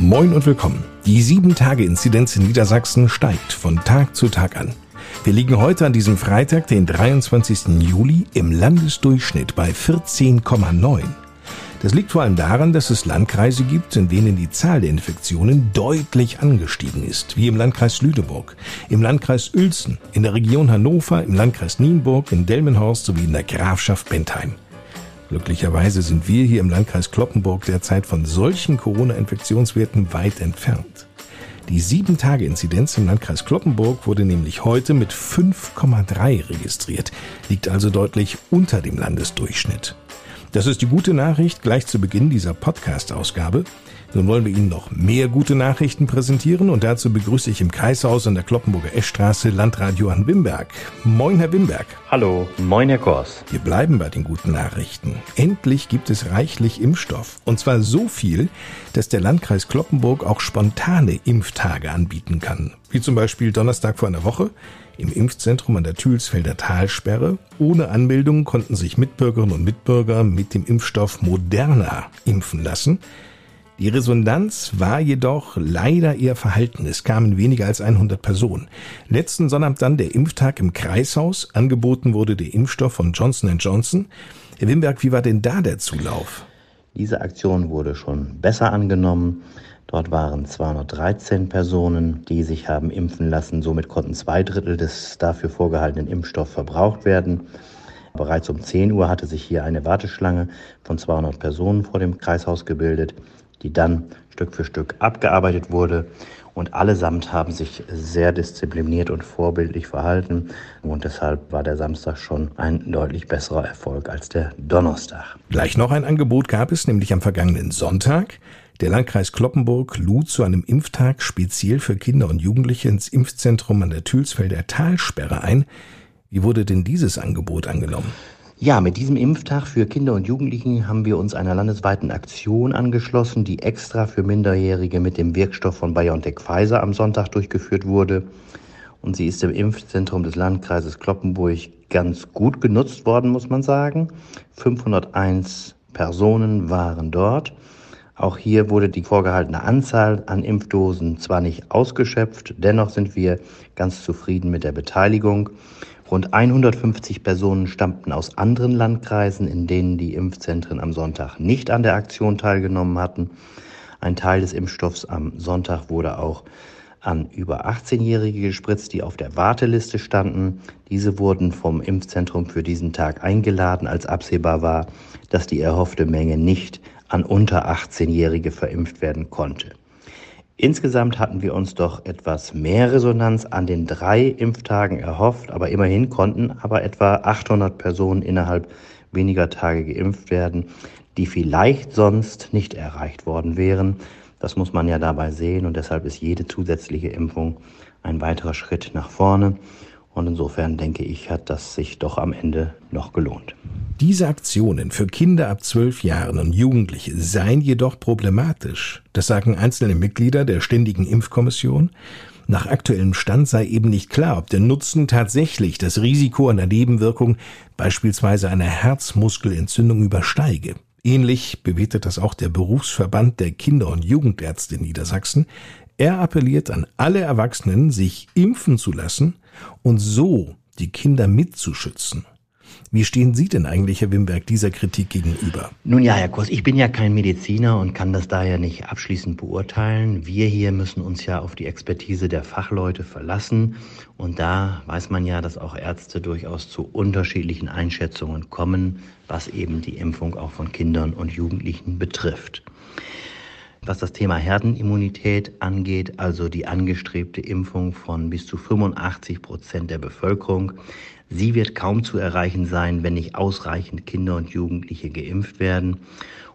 Moin und willkommen. Die 7-Tage-Inzidenz in Niedersachsen steigt von Tag zu Tag an. Wir liegen heute an diesem Freitag, den 23. Juli, im Landesdurchschnitt bei 14,9. Das liegt vor allem daran, dass es Landkreise gibt, in denen die Zahl der Infektionen deutlich angestiegen ist, wie im Landkreis Lüneburg, im Landkreis Uelzen, in der Region Hannover, im Landkreis Nienburg, in Delmenhorst sowie in der Grafschaft Bentheim. Glücklicherweise sind wir hier im Landkreis Kloppenburg derzeit von solchen Corona-Infektionswerten weit entfernt. Die 7-Tage-Inzidenz im Landkreis Kloppenburg wurde nämlich heute mit 5,3 registriert, liegt also deutlich unter dem Landesdurchschnitt. Das ist die gute Nachricht gleich zu Beginn dieser Podcast-Ausgabe. Nun wollen wir Ihnen noch mehr gute Nachrichten präsentieren und dazu begrüße ich im Kreishaus an der Kloppenburger Eschstraße Landrat Johann Wimberg. Moin, Herr Wimberg. Hallo, moin, Herr Kors. Wir bleiben bei den guten Nachrichten. Endlich gibt es reichlich Impfstoff. Und zwar so viel, dass der Landkreis Kloppenburg auch spontane Impftage anbieten kann. Wie zum Beispiel Donnerstag vor einer Woche im Impfzentrum an der Thülsfelder Talsperre. Ohne Anmeldung konnten sich Mitbürgerinnen und Mitbürger mit dem Impfstoff Moderna impfen lassen. Die Resonanz war jedoch leider eher verhalten. Es kamen weniger als 100 Personen. Letzten Sonnabend dann der Impftag im Kreishaus. Angeboten wurde der Impfstoff von Johnson Johnson. Herr Wimberg, wie war denn da der Zulauf? Diese Aktion wurde schon besser angenommen. Dort waren 213 Personen, die sich haben impfen lassen. Somit konnten zwei Drittel des dafür vorgehaltenen Impfstoffs verbraucht werden. Bereits um 10 Uhr hatte sich hier eine Warteschlange von 200 Personen vor dem Kreishaus gebildet die dann Stück für Stück abgearbeitet wurde. Und allesamt haben sich sehr diszipliniert und vorbildlich verhalten. Und deshalb war der Samstag schon ein deutlich besserer Erfolg als der Donnerstag. Gleich noch ein Angebot gab es, nämlich am vergangenen Sonntag. Der Landkreis Kloppenburg lud zu einem Impftag speziell für Kinder und Jugendliche ins Impfzentrum an der Thülsfelder Talsperre ein. Wie wurde denn dieses Angebot angenommen? Ja, mit diesem Impftag für Kinder und Jugendlichen haben wir uns einer landesweiten Aktion angeschlossen, die extra für Minderjährige mit dem Wirkstoff von BioNTech Pfizer am Sonntag durchgeführt wurde. Und sie ist im Impfzentrum des Landkreises Kloppenburg ganz gut genutzt worden, muss man sagen. 501 Personen waren dort. Auch hier wurde die vorgehaltene Anzahl an Impfdosen zwar nicht ausgeschöpft, dennoch sind wir ganz zufrieden mit der Beteiligung. Rund 150 Personen stammten aus anderen Landkreisen, in denen die Impfzentren am Sonntag nicht an der Aktion teilgenommen hatten. Ein Teil des Impfstoffs am Sonntag wurde auch an über 18-Jährige gespritzt, die auf der Warteliste standen. Diese wurden vom Impfzentrum für diesen Tag eingeladen, als absehbar war, dass die erhoffte Menge nicht an unter 18-Jährige verimpft werden konnte. Insgesamt hatten wir uns doch etwas mehr Resonanz an den drei Impftagen erhofft, aber immerhin konnten aber etwa 800 Personen innerhalb weniger Tage geimpft werden, die vielleicht sonst nicht erreicht worden wären. Das muss man ja dabei sehen und deshalb ist jede zusätzliche Impfung ein weiterer Schritt nach vorne. Und insofern denke ich, hat das sich doch am Ende noch gelohnt. Diese Aktionen für Kinder ab zwölf Jahren und Jugendliche seien jedoch problematisch. Das sagen einzelne Mitglieder der Ständigen Impfkommission. Nach aktuellem Stand sei eben nicht klar, ob der Nutzen tatsächlich das Risiko einer Nebenwirkung, beispielsweise einer Herzmuskelentzündung, übersteige. Ähnlich bewertet das auch der Berufsverband der Kinder- und Jugendärzte in Niedersachsen. Er appelliert an alle Erwachsenen, sich impfen zu lassen und so die Kinder mitzuschützen. Wie stehen Sie denn eigentlich, Herr Wimberg, dieser Kritik gegenüber? Nun ja, Herr Kurs, ich bin ja kein Mediziner und kann das daher nicht abschließend beurteilen. Wir hier müssen uns ja auf die Expertise der Fachleute verlassen. Und da weiß man ja, dass auch Ärzte durchaus zu unterschiedlichen Einschätzungen kommen, was eben die Impfung auch von Kindern und Jugendlichen betrifft. Was das Thema Herdenimmunität angeht, also die angestrebte Impfung von bis zu 85 Prozent der Bevölkerung, Sie wird kaum zu erreichen sein, wenn nicht ausreichend Kinder und Jugendliche geimpft werden.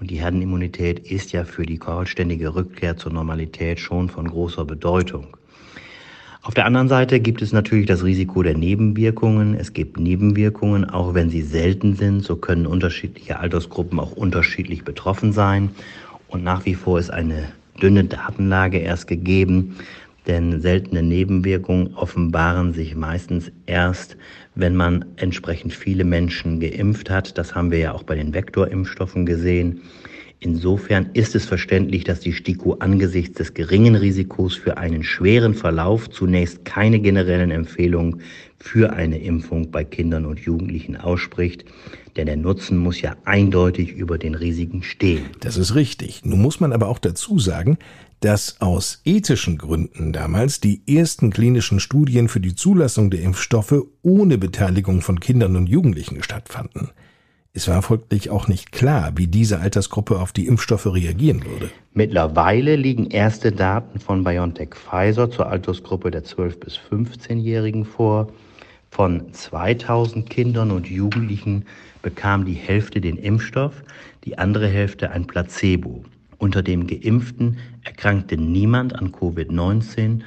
Und die Herdenimmunität ist ja für die vollständige Rückkehr zur Normalität schon von großer Bedeutung. Auf der anderen Seite gibt es natürlich das Risiko der Nebenwirkungen. Es gibt Nebenwirkungen, auch wenn sie selten sind. So können unterschiedliche Altersgruppen auch unterschiedlich betroffen sein. Und nach wie vor ist eine dünne Datenlage erst gegeben, denn seltene Nebenwirkungen offenbaren sich meistens erst, wenn man entsprechend viele Menschen geimpft hat. Das haben wir ja auch bei den Vektorimpfstoffen gesehen. Insofern ist es verständlich, dass die STIKO angesichts des geringen Risikos für einen schweren Verlauf zunächst keine generellen Empfehlungen für eine Impfung bei Kindern und Jugendlichen ausspricht. Denn der Nutzen muss ja eindeutig über den Risiken stehen. Das ist richtig. Nun muss man aber auch dazu sagen, dass aus ethischen Gründen damals die ersten klinischen Studien für die Zulassung der Impfstoffe ohne Beteiligung von Kindern und Jugendlichen stattfanden. Es war folglich auch nicht klar, wie diese Altersgruppe auf die Impfstoffe reagieren würde. Mittlerweile liegen erste Daten von BioNTech Pfizer zur Altersgruppe der 12- bis 15-Jährigen vor. Von 2000 Kindern und Jugendlichen bekam die Hälfte den Impfstoff, die andere Hälfte ein Placebo. Unter dem Geimpften erkrankte niemand an Covid-19.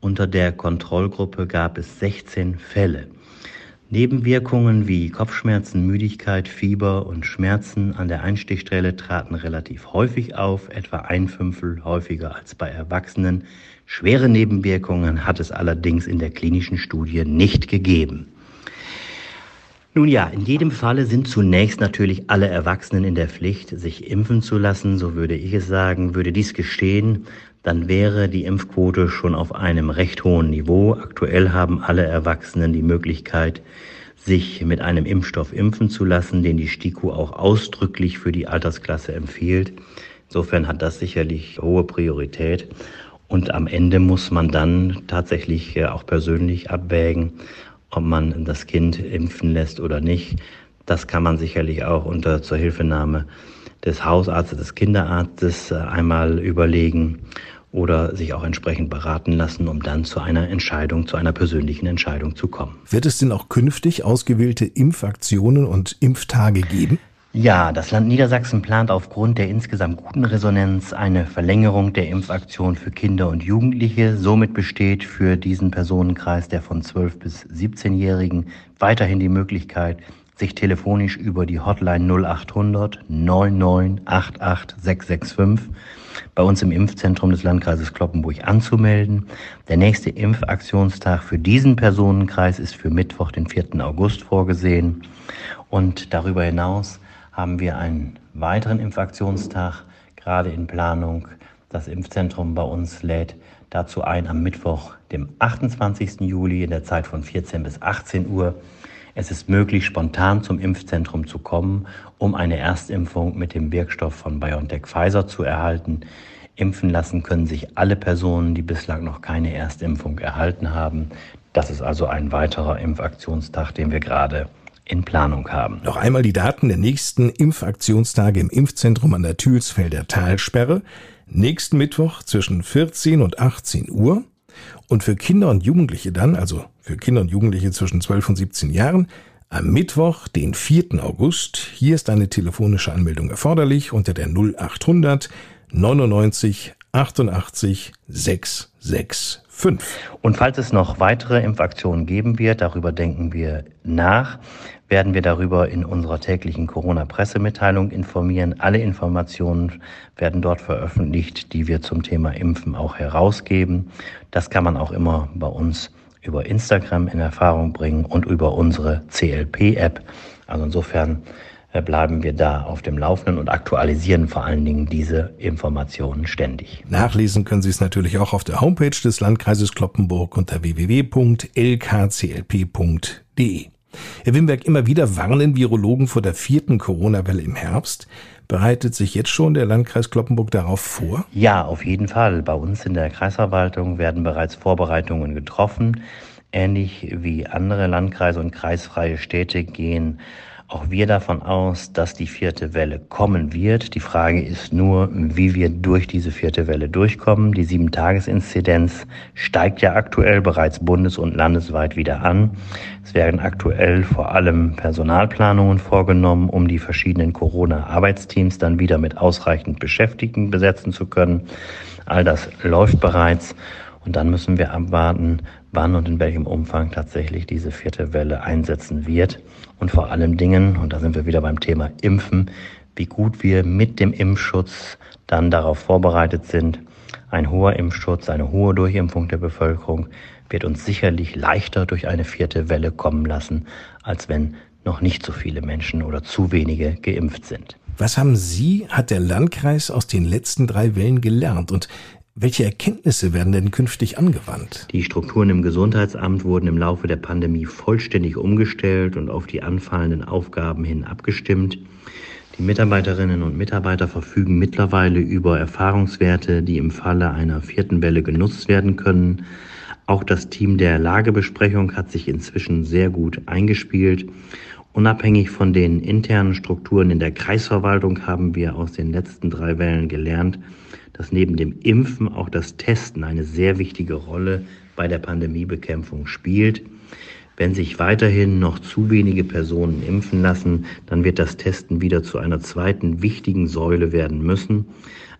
Unter der Kontrollgruppe gab es 16 Fälle. Nebenwirkungen wie Kopfschmerzen, Müdigkeit, Fieber und Schmerzen an der Einstichstelle traten relativ häufig auf, etwa ein Fünftel häufiger als bei Erwachsenen. Schwere Nebenwirkungen hat es allerdings in der klinischen Studie nicht gegeben. Nun ja, in jedem Falle sind zunächst natürlich alle Erwachsenen in der Pflicht, sich impfen zu lassen, so würde ich es sagen. Würde dies geschehen, dann wäre die Impfquote schon auf einem recht hohen Niveau. Aktuell haben alle Erwachsenen die Möglichkeit, sich mit einem Impfstoff impfen zu lassen, den die STIKO auch ausdrücklich für die Altersklasse empfiehlt. Insofern hat das sicherlich hohe Priorität. Und am Ende muss man dann tatsächlich äh, auch persönlich abwägen, ob man das Kind impfen lässt oder nicht. Das kann man sicherlich auch unter zur Hilfenahme des Hausarztes, des Kinderarztes äh, einmal überlegen oder sich auch entsprechend beraten lassen, um dann zu einer Entscheidung, zu einer persönlichen Entscheidung zu kommen. Wird es denn auch künftig ausgewählte Impfaktionen und Impftage geben? Ja, das Land Niedersachsen plant aufgrund der insgesamt guten Resonanz eine Verlängerung der Impfaktion für Kinder und Jugendliche. Somit besteht für diesen Personenkreis der von 12 bis 17-Jährigen weiterhin die Möglichkeit, sich telefonisch über die Hotline 0800 9988 665 bei uns im Impfzentrum des Landkreises Kloppenburg anzumelden. Der nächste Impfaktionstag für diesen Personenkreis ist für Mittwoch, den 4. August vorgesehen. Und darüber hinaus haben wir einen weiteren Impfaktionstag gerade in Planung. Das Impfzentrum bei uns lädt dazu ein am Mittwoch, dem 28. Juli in der Zeit von 14 bis 18 Uhr es ist möglich, spontan zum Impfzentrum zu kommen, um eine Erstimpfung mit dem Wirkstoff von BioNTech Pfizer zu erhalten. Impfen lassen können sich alle Personen, die bislang noch keine Erstimpfung erhalten haben. Das ist also ein weiterer Impfaktionstag, den wir gerade in Planung haben. Noch einmal die Daten der nächsten Impfaktionstage im Impfzentrum an der Thülsfelder Talsperre. Nächsten Mittwoch zwischen 14 und 18 Uhr. Und für Kinder und Jugendliche dann, also für Kinder und Jugendliche zwischen 12 und 17 Jahren, am Mittwoch, den 4. August. Hier ist eine telefonische Anmeldung erforderlich unter der 0800 99 88 665. Und falls es noch weitere Impfaktionen geben wird, darüber denken wir nach, werden wir darüber in unserer täglichen Corona-Pressemitteilung informieren. Alle Informationen werden dort veröffentlicht, die wir zum Thema Impfen auch herausgeben. Das kann man auch immer bei uns über Instagram in Erfahrung bringen und über unsere CLP-App. Also insofern bleiben wir da auf dem Laufenden und aktualisieren vor allen Dingen diese Informationen ständig. Nachlesen können Sie es natürlich auch auf der Homepage des Landkreises Kloppenburg unter www.lkclp.de. Herr Wimberg, immer wieder warnen Virologen vor der vierten Corona-Welle im Herbst. Bereitet sich jetzt schon der Landkreis Kloppenburg darauf vor? Ja, auf jeden Fall. Bei uns in der Kreisverwaltung werden bereits Vorbereitungen getroffen. Ähnlich wie andere Landkreise und kreisfreie Städte gehen auch wir davon aus, dass die vierte Welle kommen wird. Die Frage ist nur, wie wir durch diese vierte Welle durchkommen. Die Sieben-Tages-Inzidenz steigt ja aktuell bereits bundes- und landesweit wieder an. Es werden aktuell vor allem Personalplanungen vorgenommen, um die verschiedenen Corona-Arbeitsteams dann wieder mit ausreichend Beschäftigten besetzen zu können. All das läuft bereits. Und dann müssen wir abwarten, wann und in welchem Umfang tatsächlich diese vierte Welle einsetzen wird. Und vor allem Dingen, und da sind wir wieder beim Thema Impfen, wie gut wir mit dem Impfschutz dann darauf vorbereitet sind. Ein hoher Impfschutz, eine hohe Durchimpfung der Bevölkerung wird uns sicherlich leichter durch eine vierte Welle kommen lassen, als wenn noch nicht so viele Menschen oder zu wenige geimpft sind. Was haben Sie, hat der Landkreis aus den letzten drei Wellen gelernt und welche Erkenntnisse werden denn künftig angewandt? Die Strukturen im Gesundheitsamt wurden im Laufe der Pandemie vollständig umgestellt und auf die anfallenden Aufgaben hin abgestimmt. Die Mitarbeiterinnen und Mitarbeiter verfügen mittlerweile über Erfahrungswerte, die im Falle einer vierten Welle genutzt werden können. Auch das Team der Lagebesprechung hat sich inzwischen sehr gut eingespielt. Unabhängig von den internen Strukturen in der Kreisverwaltung haben wir aus den letzten drei Wellen gelernt, dass neben dem Impfen auch das Testen eine sehr wichtige Rolle bei der Pandemiebekämpfung spielt. Wenn sich weiterhin noch zu wenige Personen impfen lassen, dann wird das Testen wieder zu einer zweiten wichtigen Säule werden müssen.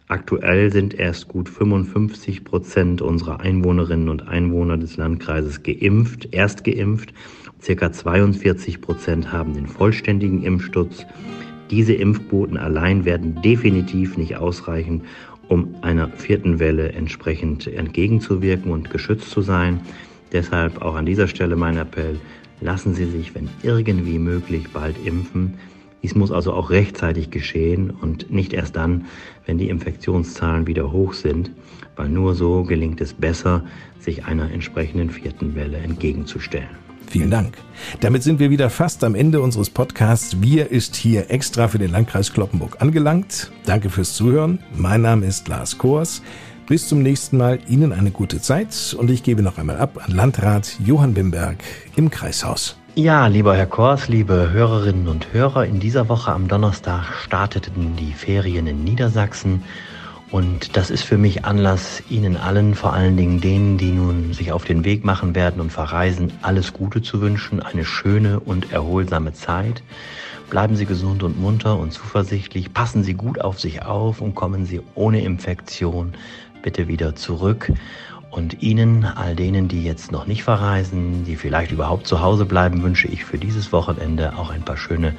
Aktuell sind erst gut 55 Prozent unserer Einwohnerinnen und Einwohner des Landkreises geimpft, erst geimpft. Circa 42 Prozent haben den vollständigen Impfschutz. Diese Impfquoten allein werden definitiv nicht ausreichen, um einer vierten Welle entsprechend entgegenzuwirken und geschützt zu sein. Deshalb auch an dieser Stelle mein Appell, lassen Sie sich, wenn irgendwie möglich, bald impfen. Dies muss also auch rechtzeitig geschehen und nicht erst dann, wenn die Infektionszahlen wieder hoch sind, weil nur so gelingt es besser, sich einer entsprechenden vierten Welle entgegenzustellen. Vielen Dank. Damit sind wir wieder fast am Ende unseres Podcasts. Wir ist hier extra für den Landkreis Kloppenburg angelangt. Danke fürs Zuhören. Mein Name ist Lars Kors. Bis zum nächsten Mal. Ihnen eine gute Zeit und ich gebe noch einmal ab an Landrat Johann Wimberg im Kreishaus. Ja, lieber Herr Kors, liebe Hörerinnen und Hörer, in dieser Woche am Donnerstag starteten die Ferien in Niedersachsen und das ist für mich Anlass, Ihnen allen, vor allen Dingen denen, die nun sich auf den Weg machen werden und verreisen, alles Gute zu wünschen, eine schöne und erholsame Zeit. Bleiben Sie gesund und munter und zuversichtlich, passen Sie gut auf sich auf und kommen Sie ohne Infektion bitte wieder zurück. Und Ihnen, all denen, die jetzt noch nicht verreisen, die vielleicht überhaupt zu Hause bleiben, wünsche ich für dieses Wochenende auch ein paar schöne,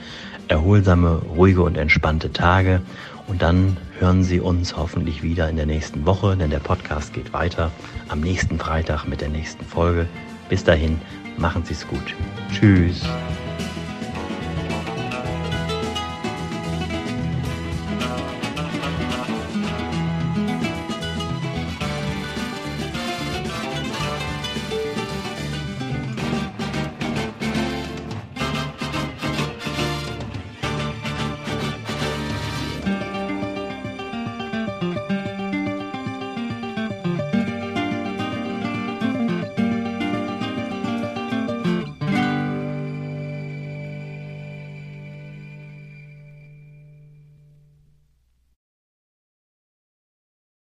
erholsame, ruhige und entspannte Tage. Und dann hören Sie uns hoffentlich wieder in der nächsten Woche, denn der Podcast geht weiter am nächsten Freitag mit der nächsten Folge. Bis dahin, machen Sie es gut. Tschüss.